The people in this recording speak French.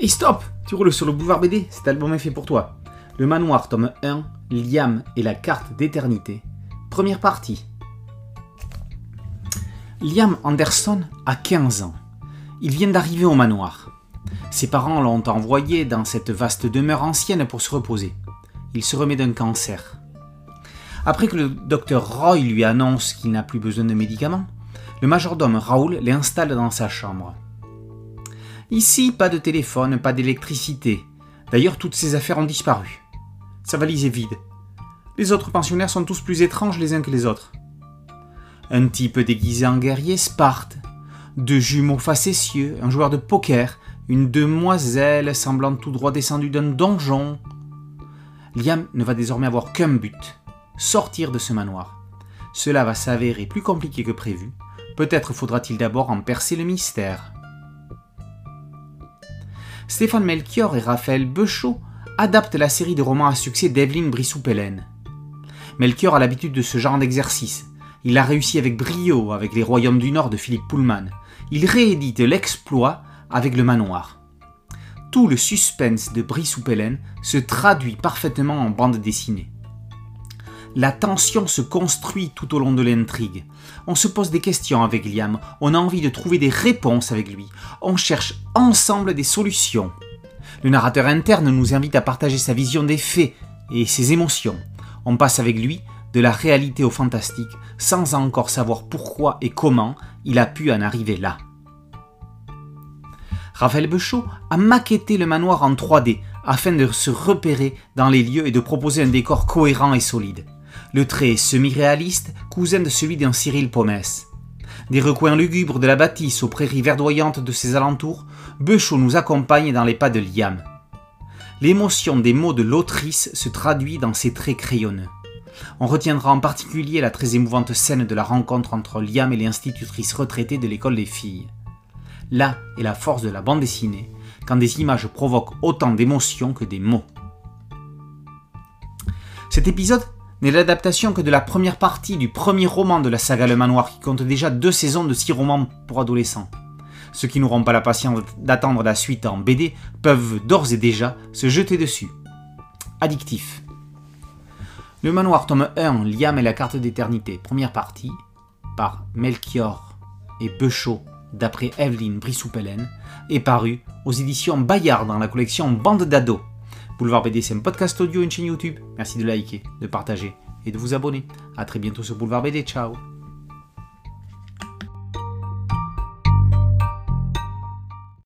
Hey stop Tu roules sur le boulevard BD, cet album est fait pour toi. Le manoir tome 1, Liam et la carte d'éternité. Première partie. Liam Anderson a 15 ans. Il vient d'arriver au manoir. Ses parents l'ont envoyé dans cette vaste demeure ancienne pour se reposer. Il se remet d'un cancer. Après que le docteur Roy lui annonce qu'il n'a plus besoin de médicaments, le majordome Raoul l'installe dans sa chambre. Ici, pas de téléphone, pas d'électricité. D'ailleurs, toutes ses affaires ont disparu. Sa valise est vide. Les autres pensionnaires sont tous plus étranges les uns que les autres. Un type déguisé en guerrier Sparte, deux jumeaux facétieux, un joueur de poker, une demoiselle semblant tout droit descendue d'un donjon. Liam ne va désormais avoir qu'un but sortir de ce manoir. Cela va s'avérer plus compliqué que prévu. Peut-être faudra-t-il d'abord en percer le mystère. Stéphane Melchior et Raphaël Beuchot adaptent la série de romans à succès d'Evelyne Brissou-Pellen. Melchior a l'habitude de ce genre d'exercice. Il a réussi avec brio avec les Royaumes du Nord de Philippe Pullman. Il réédite l'exploit avec le manoir. Tout le suspense de Brissou-Pellen se traduit parfaitement en bande dessinée. La tension se construit tout au long de l'intrigue. On se pose des questions avec Liam, on a envie de trouver des réponses avec lui, on cherche ensemble des solutions. Le narrateur interne nous invite à partager sa vision des faits et ses émotions. On passe avec lui de la réalité au fantastique sans encore savoir pourquoi et comment il a pu en arriver là. Raphaël Bechot a maquetté le manoir en 3D afin de se repérer dans les lieux et de proposer un décor cohérent et solide le trait semi-réaliste, cousin de celui d'un Cyril Pomès. Des recoins lugubres de la bâtisse aux prairies verdoyantes de ses alentours, Beuchot nous accompagne dans les pas de Liam. L'émotion des mots de l'autrice se traduit dans ses traits crayonneux. On retiendra en particulier la très émouvante scène de la rencontre entre Liam et l'institutrice retraitée de l'école des filles. Là est la force de la bande dessinée, quand des images provoquent autant d'émotions que des mots. Cet épisode n'est l'adaptation que de la première partie du premier roman de la saga Le Manoir qui compte déjà deux saisons de six romans pour adolescents. Ceux qui n'auront pas la patience d'attendre la suite en BD peuvent d'ores et déjà se jeter dessus. Addictif. Le Manoir tome 1, Liam et la carte d'éternité, première partie, par Melchior et Beuchot, d'après Evelyne Brissou-Pellen, est paru aux éditions Bayard dans la collection Bande d'ados. Boulevard BD, c'est un podcast audio, une chaîne YouTube. Merci de liker, de partager et de vous abonner. A très bientôt sur Boulevard BD. Ciao